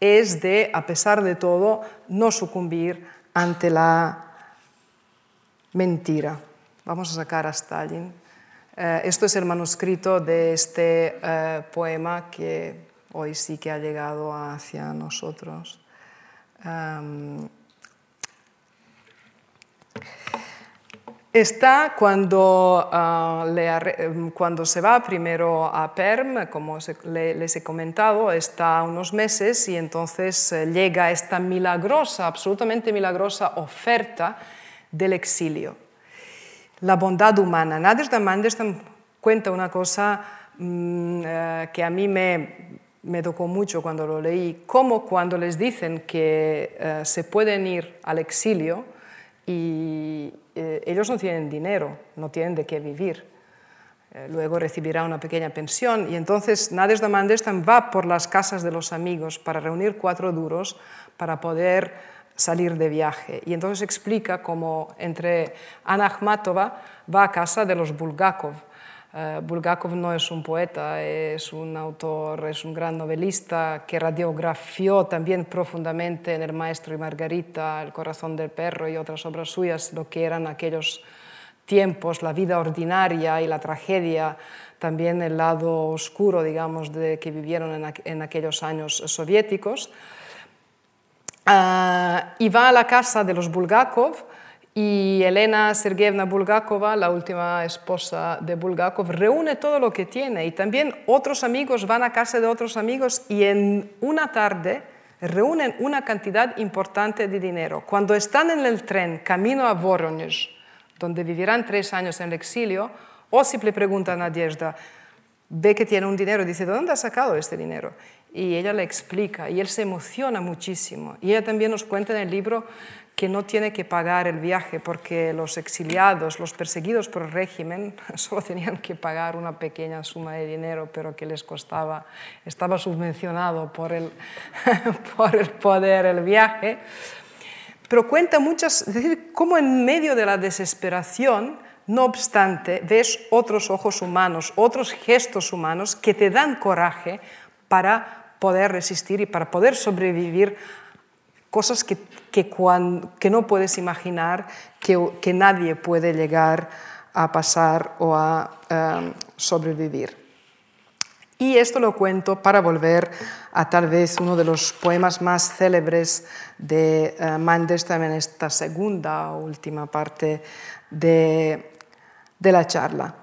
es de, a pesar de todo, no sucumbir ante la mentira. Vamos a sacar a Stalin. Eh, esto es el manuscrito de este eh, poema que hoy sí que ha llegado hacia nosotros. Está cuando, ah, cuando, se va primero a Perm, como les he comentado, está unos meses y entonces eh, llega esta milagrosa, absolutamente milagrosa oferta del exilio. La bondad humana. Nadezhda Mandelstam cuenta una cosa mm, eh, que a mí me, me, tocó mucho cuando lo leí, como cuando les dicen que eh, se pueden ir al exilio y eh, ellos no tienen dinero, no tienen de qué vivir. luego recibirá una pequeña pensión y entonces Nadezhda Mandelstam va por las casas de los amigos para reunir cuatro duros para poder salir de viaje. Y entonces explica cómo entre Ana Akhmatova va a casa de los Bulgakov. Eh, Bulgakov no es un poeta, es un autor, es un gran novelista que radiografió también profundamente en El Maestro y Margarita, El Corazón del Perro y otras obras suyas lo que eran aquellos tiempos, la vida ordinaria y la tragedia, también el lado oscuro, digamos, de que vivieron en, aquellos años soviéticos. Ah, y va a la casa de los Bulgakov y Elena Sergeyevna Bulgakova, la última esposa de Bulgakov, reúne todo lo que tiene y también otros amigos van a casa de otros amigos y en una tarde reúnen una cantidad importante de dinero. Cuando están en el tren camino a Voronezh, donde vivirán tres años en el exilio, Osip le pregunta a Nadezhda, ve que tiene un dinero dice, ¿de dónde ha sacado este dinero? Y ella le explica y él se emociona muchísimo. Y ella también nos cuenta en el libro que no tiene que pagar el viaje porque los exiliados, los perseguidos por el régimen, solo tenían que pagar una pequeña suma de dinero, pero que les costaba, estaba subvencionado por el, por el poder el viaje. Pero cuenta muchas, es decir, cómo en medio de la desesperación, no obstante, ves otros ojos humanos, otros gestos humanos que te dan coraje para poder resistir y para poder sobrevivir cosas que, que, no puedes imaginar que, nadie puede llegar a pasar o a em, sobrevivir. Y esto lo cuento para volver a tal vez uno de los poemas más célebres de uh, Mandelstam en esta segunda o última parte de, de, la charla.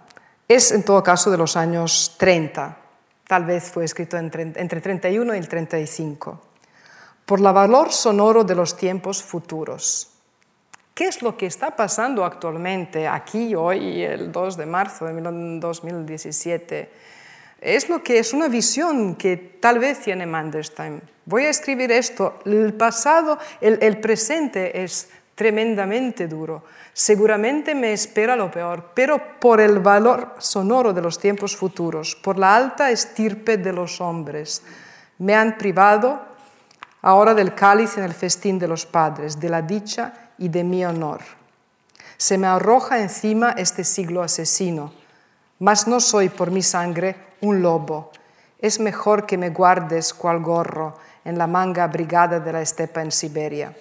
Es en todo caso de los años 30, tal vez fue escrito entre, entre 31 y el 35 por el valor sonoro de los tiempos futuros. ¿Qué es lo que está pasando actualmente aquí, hoy, el 2 de marzo de 2017? Es lo que es una visión que tal vez tiene Mandelstam. Voy a escribir esto. El pasado, el, el presente es tremendamente duro. Seguramente me espera lo peor, pero por el valor sonoro de los tiempos futuros, por la alta estirpe de los hombres, me han privado ahora del cáliz en el festín de los padres, de la dicha y de mi honor. Se me arroja encima este siglo asesino, mas no soy por mi sangre un lobo. Es mejor que me guardes cual gorro en la manga abrigada de la estepa en Siberia.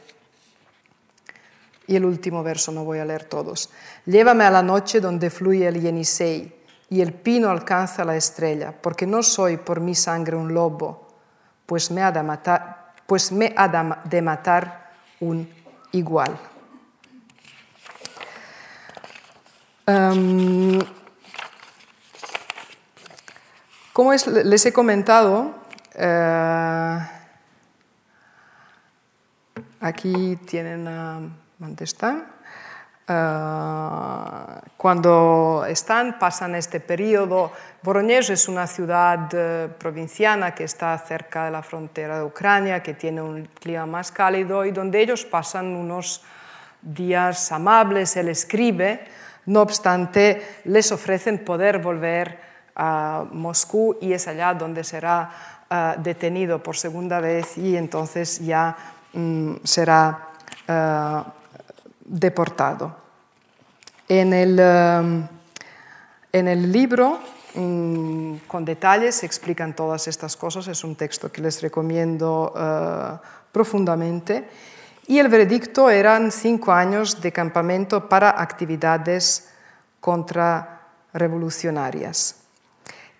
Y el último verso, no voy a leer todos. Llévame a la noche donde fluye el yenisei y el pino alcanza la estrella, porque no soy por mi sangre un lobo, pues me ha de matar, pues me ha de matar un igual. Em, como les he comentado, eh, aquí tienen a Montestan. Ah, cuando están, pasan este periodo. Voronezh es una ciudad eh, provinciana que está cerca de la frontera de Ucrania, que tiene un clima más cálido y donde ellos pasan unos días amables. Él escribe, no obstante, les ofrecen poder volver a Moscú y es allá donde será ah, detenido por segunda vez y entonces ya mm, será deportado. En el, um, en el libro, mm, con detalles, se explican todas estas cosas. Es un texto que les recomiendo uh, profundamente. Y el veredicto eran cinco años de campamento para actividades contrarrevolucionarias.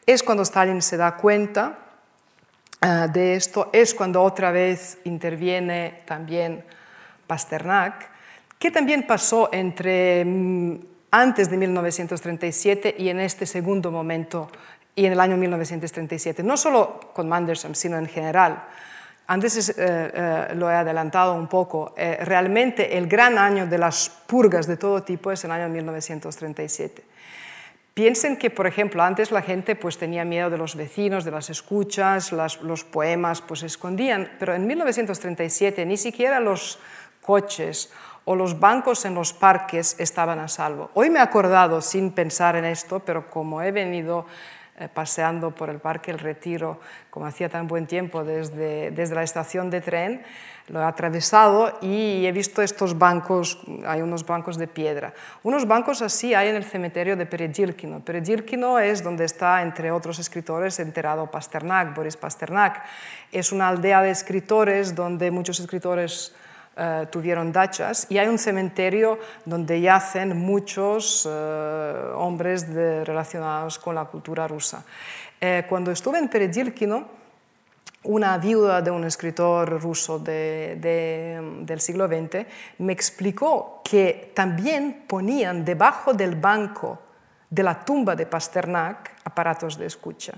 Es cuando Stalin se da cuenta uh, de esto, es cuando otra vez interviene también Pasternak ¿Qué también pasó entre mm, antes de 1937 y en este segundo momento y en el año 1937? No solo con Manderson, sino en general. Antes eh, eh, lo he adelantado un poco. Eh, realmente el gran año de las purgas de todo tipo es el año 1937. Piensen que, por ejemplo, antes la gente pues, tenía miedo de los vecinos, de las escuchas, los poemas pues, se escondían, pero en 1937 ni siquiera los coches o los bancos en los parques estaban a salvo. Hoy me he acordado sin pensar en esto, pero como he venido eh, paseando por el Parque El Retiro, como hacía tan buen tiempo desde, desde la estación de tren, lo he atravesado y he visto estos bancos, hay unos bancos de piedra. Unos bancos así hay en el cementerio de Perejilkino. Perejilkino es donde está, entre otros escritores, enterrado Pasternak, Boris Pasternak. Es una aldea de escritores donde muchos escritores eh, tuvieron dachas y hay un cementerio donde yacen muchos eh, hombres relacionados con la cultura rusa. Eh, cuando estuve en Peredilkino, una viuda de un escritor ruso del siglo XX me explicó que también ponían debajo del banco de la tumba de Pasternak aparatos de escucha.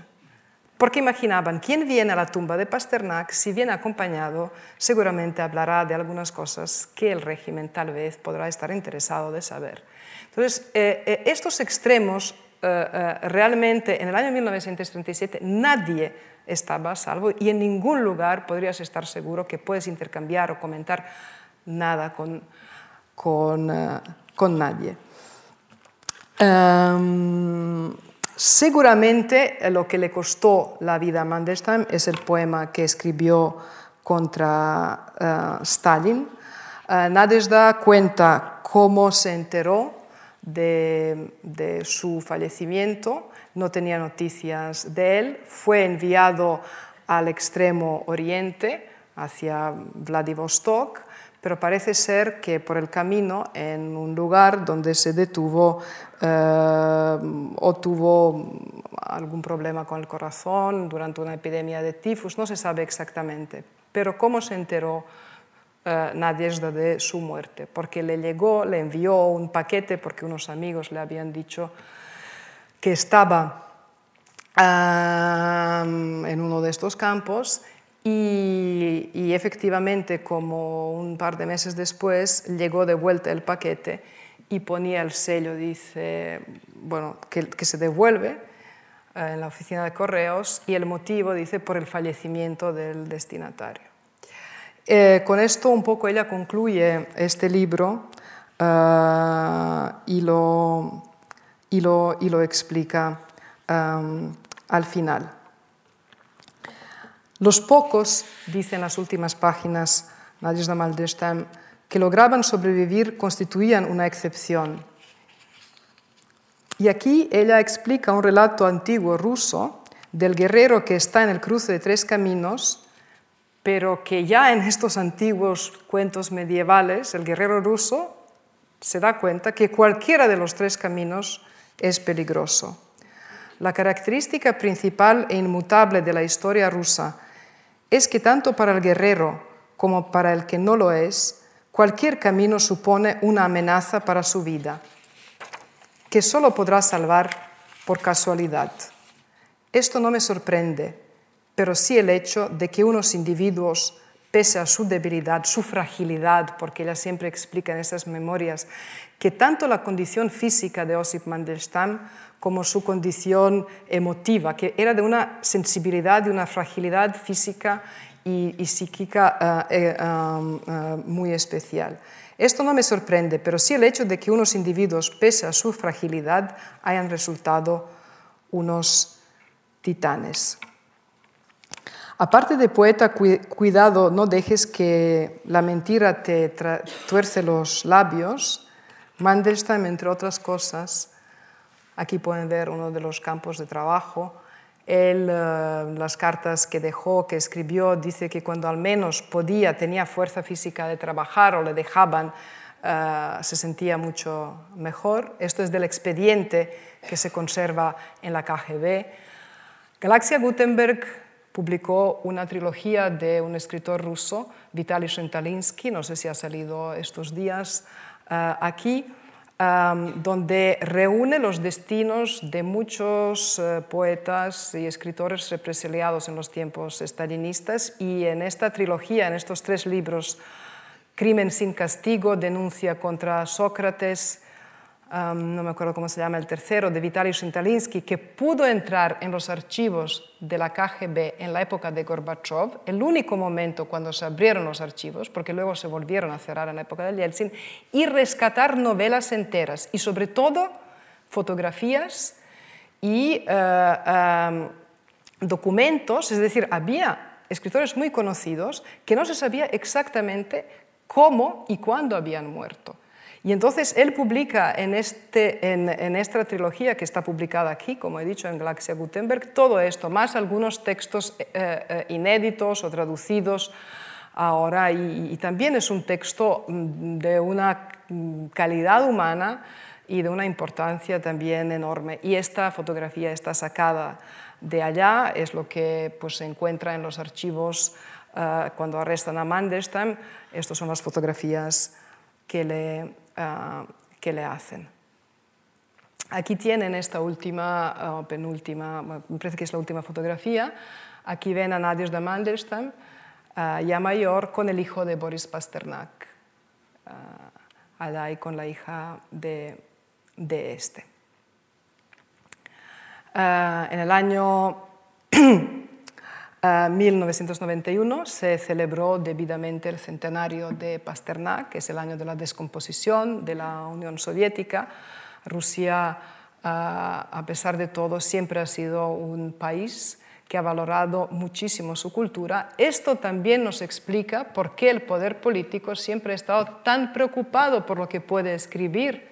Porque imaginaban, ¿quién viene a la tumba de Pasternak? Si viene acompañado, seguramente hablará de algunas cosas que el régimen tal vez podrá estar interesado de saber. Entonces, eh, eh, estos extremos, eh, realmente en el año 1937 nadie estaba a salvo y en ningún lugar podrías estar seguro que puedes intercambiar o comentar nada con, con, con nadie. Em, Seguramente eh, lo que le costó la vida a Mandelstam es el poema que escribió contra uh, Stalin. Uh, Nadezhda cuenta cómo se enteró de, de, su fallecimiento, no tenía noticias de él, fue enviado al extremo oriente, hacia Vladivostok, pero parece ser que por el camino, en un lugar donde se detuvo eh, o tuvo algún problema con el corazón durante una epidemia de tifus, no se sabe exactamente. Pero cómo se enteró eh, de su muerte, porque le llegó, le envió un paquete porque unos amigos le habían dicho que estaba eh, en uno de estos campos y, efectivamente, como un par de meses después, llegó de vuelta el paquete y ponía el sello, dice, bueno, que, se devuelve eh, en la oficina de correos y el motivo, dice, por el fallecimiento del destinatario. Eh, con esto un poco ella concluye este libro eh, y, lo, y, lo, y, lo, explica al final. Los pocos, dicen las últimas páginas Nadezhda Maldestam, que lograban sobrevivir constituían una excepción. Y aquí ella explica un relato antiguo ruso del guerrero que está en el cruce de tres caminos, pero que ya en estos antiguos cuentos medievales el guerrero ruso se da cuenta que cualquiera de los tres caminos es peligroso. La característica principal e inmutable de la historia rusa es que tanto para el guerrero como para el que no lo es, cualquier camino supone una amenaza para su vida, que solo podrá salvar por casualidad. Esto no me sorprende, pero sí el hecho de que unos individuos, pese a su debilidad, su fragilidad, porque ella siempre explica en esas memorias que tanto la condición física de Osip Mandelstam como su condición emotiva, que era de una sensibilidad, de una fragilidad física y, psíquica eh, eh, eh, muy especial. Esto no me sorprende, pero sí el hecho de que unos individuos, pese a su fragilidad, hayan resultado unos titanes. Aparte de poeta, cuidado, no dejes que la mentira te tuerce los labios. Mandelstam, entre otras cosas, Aquí pueden ver uno de los campos de trabajo. Él, eh, las cartas que dejó, que escribió, dice que cuando al menos podía, tenía fuerza física de trabajar o le dejaban, eh, se sentía mucho mejor. Esto es del expediente que se conserva en la KGB. Galaxia Gutenberg publicó una trilogía de un escritor ruso, Vitaly Shentalinsky, no sé si ha salido estos días eh, aquí, donde reúne los destinos de muchos eh, poetas y escritores represaliados en los tiempos estalinistas. Y en esta trilogía, en estos tres libros, Crimen sin castigo, denuncia contra Sócrates, no me acuerdo cómo se llama el tercero, de Vitaly Shintalinsky, que pudo entrar en los archivos de la KGB en la época de Gorbachev, el único momento cuando se abrieron los archivos, porque luego se volvieron a cerrar en la época de Yeltsin, y rescatar novelas enteras y sobre todo fotografías y eh, documentos, es decir, había escritores muy conocidos que no se sabía exactamente cómo y cuándo habían muerto. Y entonces él publica en, este, en, esta trilogía que está publicada aquí, como he dicho, en Galaxia Gutenberg, todo esto, más algunos textos eh, eh, inéditos o traducidos ahora y, también es un texto mm, de una calidad humana y de una importancia también enorme. Y esta fotografía está sacada de allá, es lo que pues, se encuentra en los archivos uh, cuando arrestan a Mandelstam. Estas son las fotografías que le, uh, que le hacen. Aquí tienen esta última, uh, penúltima, me parece que es la última fotografía. Aquí ven a Nadia de Mandelstam, ya mayor, con el hijo de Boris Pasternak, allá y con la hija de, de este. en el año 1991 se celebró debidamente el centenario de Pasternak, que es el año de la descomposición de la Unión Soviética. Rusia, a pesar de todo, siempre ha sido un país que ha valorado muchísimo su cultura. Esto también nos explica por qué el poder político siempre ha estado tan preocupado por lo que puede escribir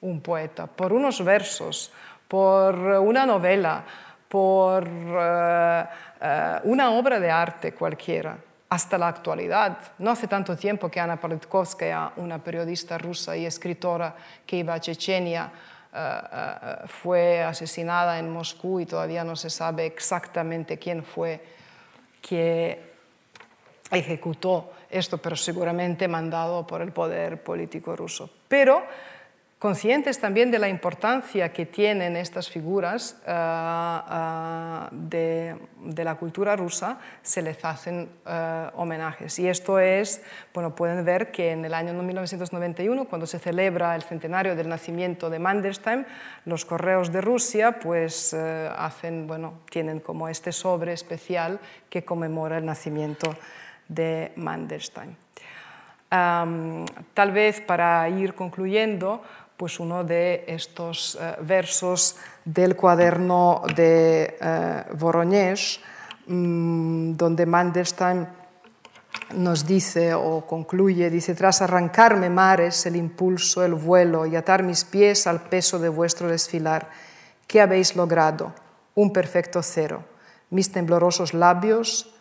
un poeta, por unos versos, por una novela, por... Eh, eh, una obra de arte cualquiera, hasta la actualidad. No hace tanto tiempo que Ana Politkovskaya, una periodista rusa y escritora que iba a Chechenia, eh, eh, fue asesinada en Moscú y todavía no se sabe exactamente quién fue que ejecutó esto, pero seguramente mandado por el poder político ruso. Pero conscientes también de la importancia que tienen estas figuras eh, eh, de, la cultura rusa, se les hacen eh, homenajes. Y esto es, bueno, pueden ver que en el año 1991, cuando se celebra el centenario del nacimiento de Mandelstam, los correos de Rusia pues hacen, bueno, tienen como este sobre especial que conmemora el nacimiento de Mandelstam. tal vez para ir concluyendo, pues uno de estos eh, versos del cuaderno de eh, Voronezh, mm, donde Mandelstam nos dice o concluye, dice, tras arrancarme mares, el impulso, el vuelo y atar mis pies al peso de vuestro desfilar, ¿qué habéis logrado? Un perfecto cero. Mis temblorosos labios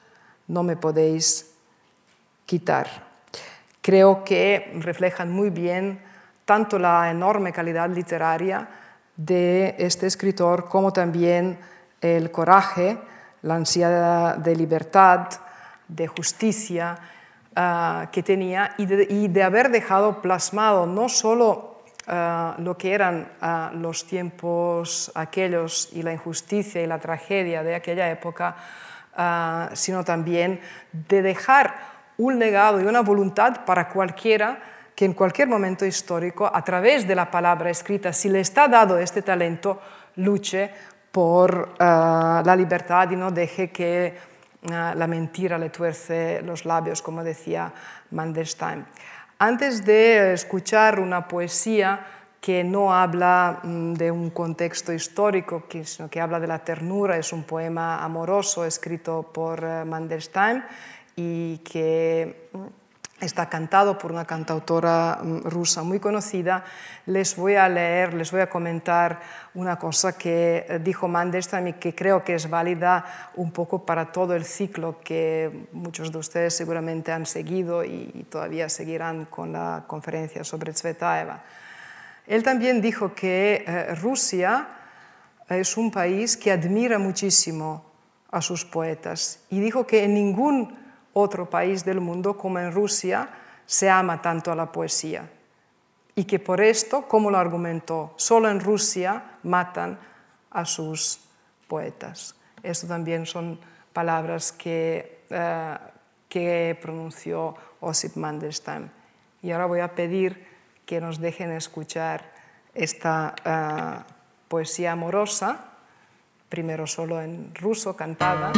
no me podéis quitar. Creo que reflejan muy bien tanto la enorme calidad literaria de este escritor como también el coraje, la ansiedad de libertad, de justicia ah, que tenía y de, haber dejado plasmado no solo ah, lo que eran ah, los tiempos aquellos y la injusticia y la tragedia de aquella época, sino también de dejar un legado y una voluntad para cualquiera que en cualquier momento histórico, a través de la palabra escrita, si le está dado este talento, luche por eh, la libertad y no deje que eh, la mentira le tuerce los labios, como decía Mandelstam. Antes de escuchar una poesía que no habla mm, de un contexto histórico, sino que habla de la ternura, es un poema amoroso escrito por eh, Mandelstam y que mm, está cantado por una cantautora mm, rusa muy conocida, les voy a leer, les voy a comentar una cosa que eh, dijo Mandelstam y que creo que es válida un poco para todo el ciclo que muchos de ustedes seguramente han seguido y todavía seguirán con la conferencia sobre Tsvetaeva. Él también dijo que eh, Rusia es un país que admira muchísimo a sus poetas y dijo que en ningún otro país del mundo como en Rusia se ama tanto a la poesía. Y que por esto, como lo argumentó, solo en Rusia matan a sus poetas. Esto también son palabras que, eh, que pronunció Osip Mandelstam. Y ahora voy a pedir que nos dejen escuchar esta eh, poesía amorosa, primero solo en ruso, cantada.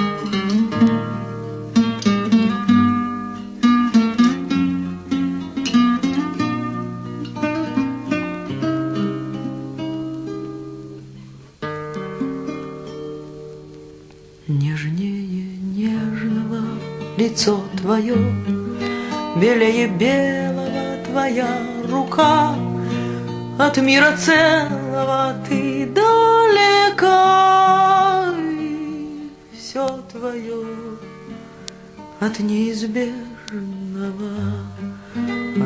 Лицо твое, Белее белого твоя рука, От мира целого ты далека, И все твое от неизбежного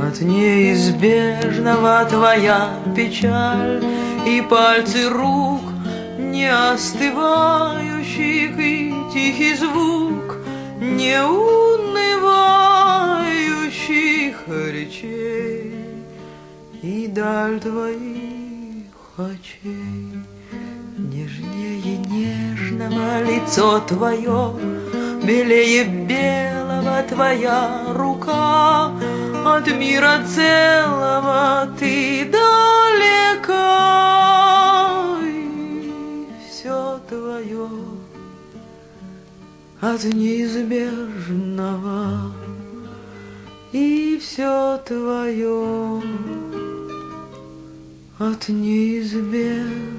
От неизбежного твоя печаль. И пальцы рук не остывающих И тихий звук неунывающих речей И даль твоих очей. Нежнее нежного лицо твое Белее белого твоя рука. От мира целого ты далека от неизбежного И все твое от неизбежного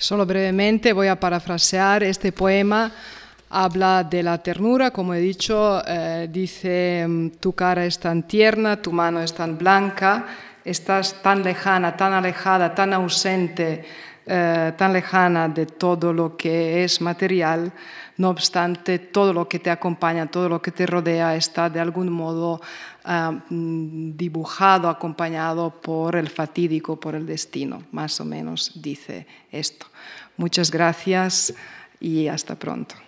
Solo brevemente voy a parafrasear este poema. Habla de la ternura, como he dicho, eh, dice, mm, tu cara es tan tierna, tu mano es tan blanca, estás tan lejana, tan alejada, tan ausente, eh, tan lejana de todo lo que es material, no obstante, todo lo que te acompaña, todo lo que te rodea está de algún modo ah, mm, dibujado, acompañado por el fatídico, por el destino, más o menos dice esto. Muchas gracias y hasta pronto.